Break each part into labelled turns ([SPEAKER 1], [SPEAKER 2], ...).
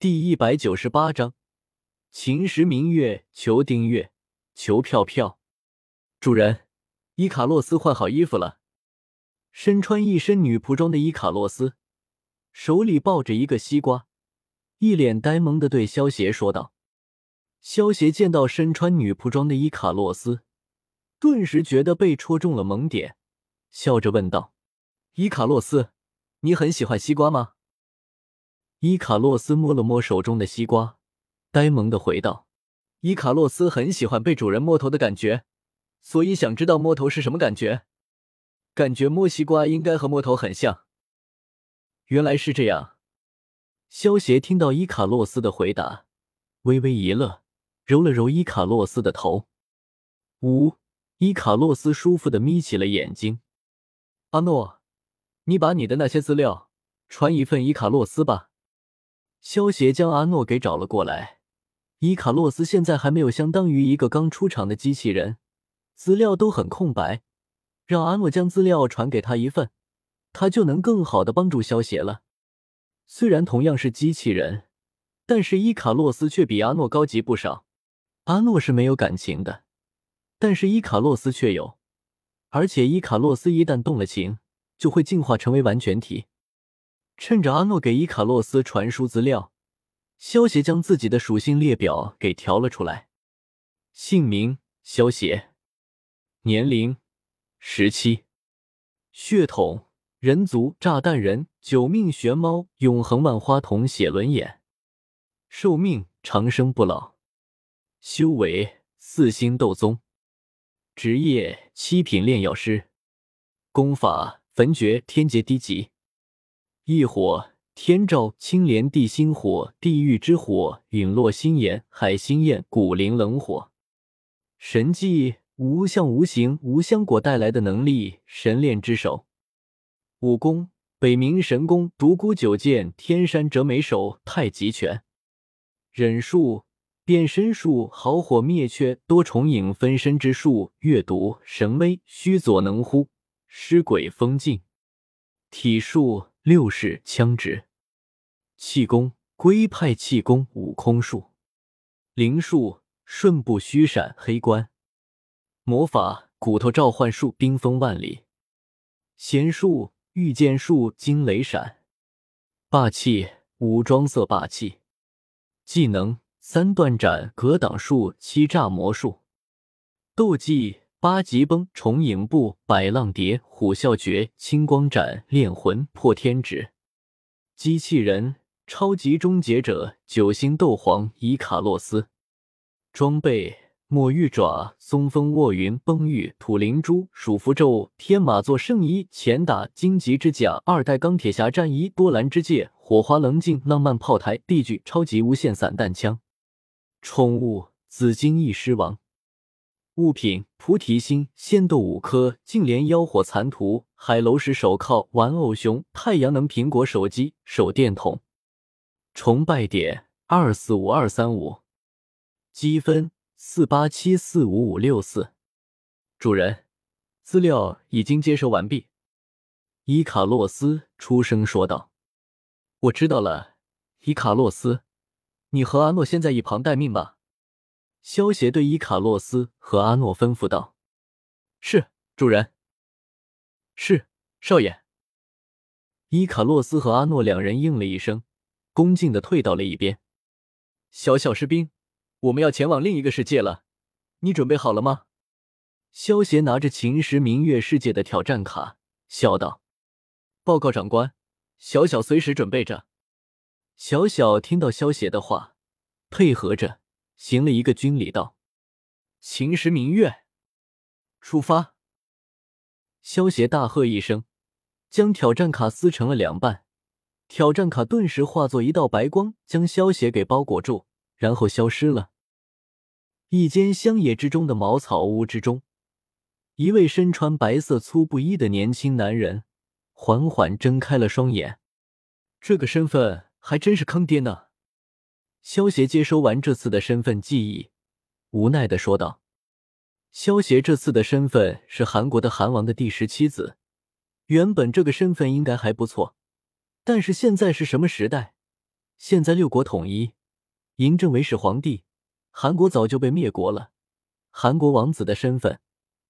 [SPEAKER 1] 第一百九十八章，秦时明月，求订阅，求票票。主人，伊卡洛斯换好衣服了。身穿一身女仆装的伊卡洛斯，手里抱着一个西瓜，一脸呆萌的对萧邪说道。萧邪见到身穿女仆装的伊卡洛斯，顿时觉得被戳中了萌点，笑着问道：“伊卡洛斯，你很喜欢西瓜吗？”伊卡洛斯摸了摸手中的西瓜，呆萌的回道：“伊卡洛斯很喜欢被主人摸头的感觉，所以想知道摸头是什么感觉。感觉摸西瓜应该和摸头很像。”原来是这样。萧协听到伊卡洛斯的回答，微微一乐，揉了揉伊卡洛斯的头。呜，伊卡洛斯舒服的眯起了眼睛。阿诺，你把你的那些资料传一份伊卡洛斯吧。萧协将阿诺给找了过来。伊卡洛斯现在还没有相当于一个刚出厂的机器人，资料都很空白。让阿诺将资料传给他一份，他就能更好的帮助萧协了。虽然同样是机器人，但是伊卡洛斯却比阿诺高级不少。阿诺是没有感情的，但是伊卡洛斯却有，而且伊卡洛斯一旦动了情，就会进化成为完全体。趁着阿诺给伊卡洛斯传输资料，萧协将自己的属性列表给调了出来。姓名：萧协，年龄：十七，血统：人族，炸弹人，九命玄猫，永恒万花筒，写轮眼，寿命：长生不老，修为：四星斗宗，职业：七品炼药师，功法：焚诀，天劫低级。异火：天照、青莲、地心火、地狱之火、陨落心炎、海心焰、古灵冷火。神技：无相无形无相果带来的能力，神炼之手。武功：北冥神功、独孤九剑、天山折梅手、太极拳。忍术：变身术、好火灭却、多重影分身之术、阅读、神威、虚佐能乎、尸鬼封禁。体术。六式枪指，气功龟派气功悟空术，灵术瞬步虚闪黑关，魔法骨头召唤术冰封万里，仙术御剑术惊雷闪，霸气武装色霸气，技能三段斩格挡术欺诈魔术，斗技。八极崩、重影步、百浪蝶、虎啸诀、青光斩、炼魂、破天指。机器人超级终结者九星斗皇伊卡洛斯。装备：墨玉爪、松风卧云、崩玉、土灵珠、鼠符咒、天马座圣衣、前打荆棘之甲、二代钢铁侠战衣、多兰之戒、火花棱镜、浪漫炮台、地具、超级无限散弹枪。宠物：紫金翼狮王。物品：菩提心、仙豆五颗、净莲妖火残图、海楼石手铐、玩偶熊、太阳能苹果手机、手电筒。崇拜点：二四五二三五。积分：四八七四五五六四。主人，资料已经接收完毕。伊卡洛斯出声说道：“我知道了，伊卡洛斯，你和阿诺先在一旁待命吧。”萧协对伊卡洛斯和阿诺吩咐道：“是，主人。”“是，少爷。”伊卡洛斯和阿诺两人应了一声，恭敬的退到了一边。“小小士兵，我们要前往另一个世界了，你准备好了吗？”萧协拿着秦时明月世界的挑战卡，笑道：“报告长官，小小随时准备着。”小小听到萧协的话，配合着。行了一个军礼，道：“秦时明月，出发！”萧协大喝一声，将挑战卡撕成了两半，挑战卡顿时化作一道白光，将萧协给包裹住，然后消失了。一间乡野之中的茅草屋之中，一位身穿白色粗布衣的年轻男人缓缓睁开了双眼。这个身份还真是坑爹呢！萧协接收完这次的身份记忆，无奈的说道：“萧协这次的身份是韩国的韩王的第十七子。原本这个身份应该还不错，但是现在是什么时代？现在六国统一，嬴政为始皇帝，韩国早就被灭国了。韩国王子的身份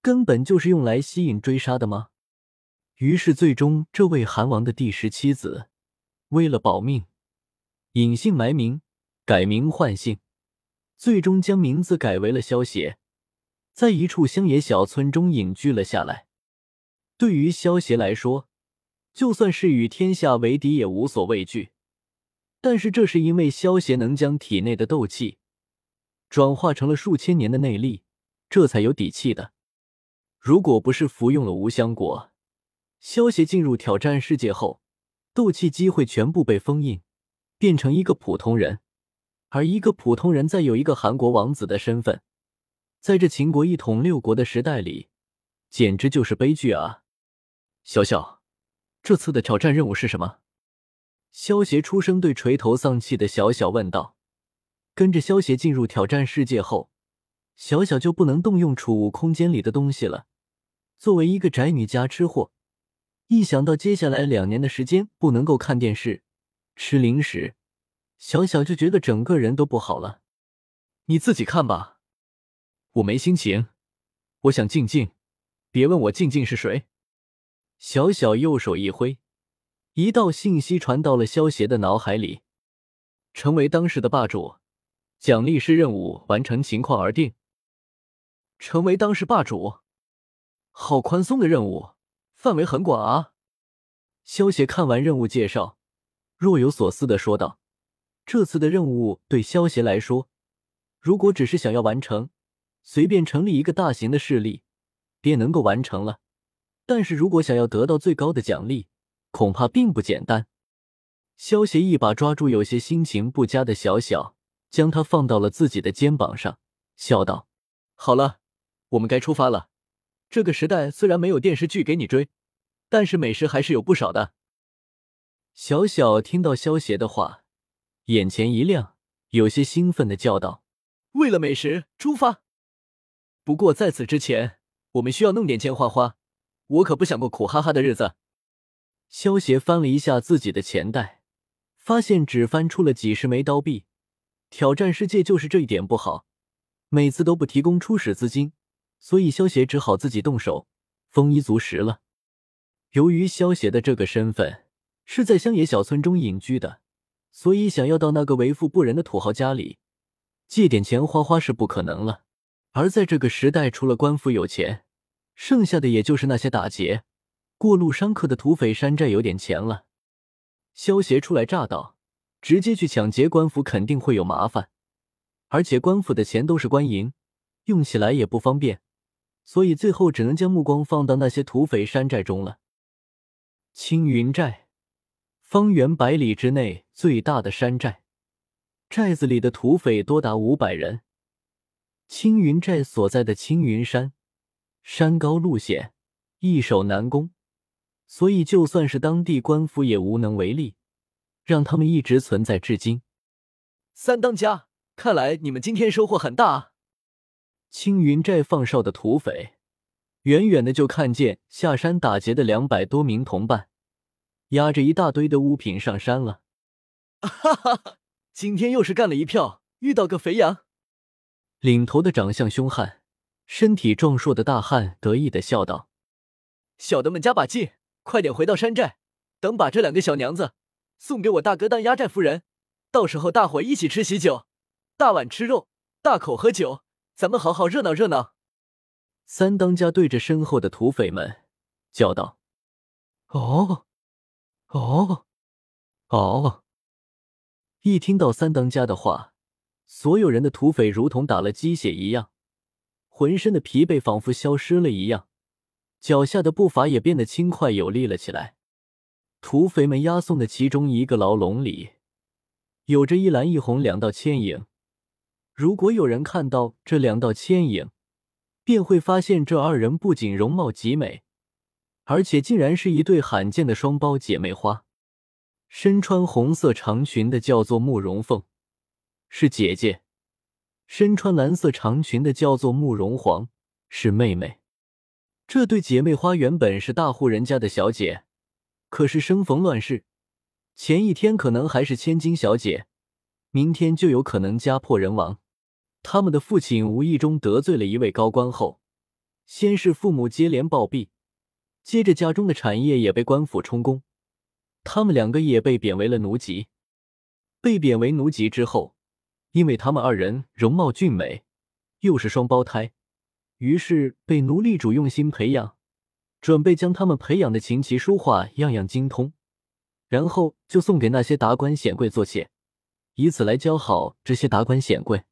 [SPEAKER 1] 根本就是用来吸引追杀的吗？于是，最终这位韩王的第十妻子为了保命，隐姓埋名，改名换姓，最终将名字改为了萧协，在一处乡野小村中隐居了下来。对于萧协来说，就算是与天下为敌也无所畏惧。但是，这是因为萧协能将体内的斗气转化成了数千年的内力，这才有底气的。如果不是服用了无香果，萧协进入挑战世界后，斗气机会全部被封印，变成一个普通人。而一个普通人再有一个韩国王子的身份，在这秦国一统六国的时代里，简直就是悲剧啊！小小，这次的挑战任务是什么？萧协出声对垂头丧气的小小问道：“跟着萧协进入挑战世界后，小小就不能动用储物空间里的东西了。作为一个宅女加吃货，一想到接下来两年的时间不能够看电视、吃零食，小小就觉得整个人都不好了。你自己看吧，我没心情，我想静静。别问我静静是谁。”小小右手一挥。一道信息传到了萧协的脑海里，成为当时的霸主，奖励是任务完成情况而定。成为当时霸主，好宽松的任务，范围很广啊！萧协看完任务介绍，若有所思的说道：“这次的任务对萧协来说，如果只是想要完成，随便成立一个大型的势力，便能够完成了。但是如果想要得到最高的奖励，”恐怕并不简单。萧协一把抓住有些心情不佳的小小，将他放到了自己的肩膀上，笑道：“好了，我们该出发了。这个时代虽然没有电视剧给你追，但是美食还是有不少的。”小小听到萧协的话，眼前一亮，有些兴奋的叫道：“为了美食出发！不过在此之前，我们需要弄点钱花花，我可不想过苦哈哈的日子。”萧协翻了一下自己的钱袋，发现只翻出了几十枚刀币。挑战世界就是这一点不好，每次都不提供初始资金，所以萧协只好自己动手，丰衣足食了。由于萧协的这个身份是在乡野小村中隐居的，所以想要到那个为富不仁的土豪家里借点钱花花是不可能了。而在这个时代，除了官府有钱，剩下的也就是那些打劫。过路商客的土匪山寨有点钱了，萧协初来乍到，直接去抢劫官府肯定会有麻烦，而且官府的钱都是官银，用起来也不方便，所以最后只能将目光放到那些土匪山寨中了。青云寨，方圆百里之内最大的山寨，寨子里的土匪多达五百人。青云寨所在的青云山，山高路险，易守难攻。所以，就算是当地官府也无能为力，让他们一直存在至今。三当家，看来你们今天收获很大啊！青云寨放哨的土匪，远远的就看见下山打劫的两百多名同伴，押着一大堆的物品上山了。哈哈哈！今天又是干了一票，遇到个肥羊。领头的长相凶悍、身体壮硕的大汉得意的笑道：“小的们加把劲！”快点回到山寨，等把这两个小娘子送给我大哥当压寨夫人，到时候大伙一起吃喜酒，大碗吃肉，大口喝酒，咱们好好热闹热闹。三当家对着身后的土匪们叫道：“哦，哦，哦！”一听到三当家的话，所有人的土匪如同打了鸡血一样，浑身的疲惫仿佛消失了一样。脚下的步伐也变得轻快有力了起来。土匪们押送的其中一个牢笼里，有着一蓝一红两道牵引。如果有人看到这两道牵引，便会发现这二人不仅容貌极美，而且竟然是一对罕见的双胞姐妹花。身穿红色长裙的叫做慕容凤，是姐姐；身穿蓝色长裙的叫做慕容凰，是妹妹。这对姐妹花原本是大户人家的小姐，可是生逢乱世，前一天可能还是千金小姐，明天就有可能家破人亡。他们的父亲无意中得罪了一位高官后，先是父母接连暴毙，接着家中的产业也被官府充公，他们两个也被贬为了奴籍。被贬为奴籍之后，因为他们二人容貌俊美，又是双胞胎，于是被奴隶主用心培养，准备将他们培养的琴棋书画样样精通，然后就送给那些达官显贵做妾，以此来教好这些达官显贵。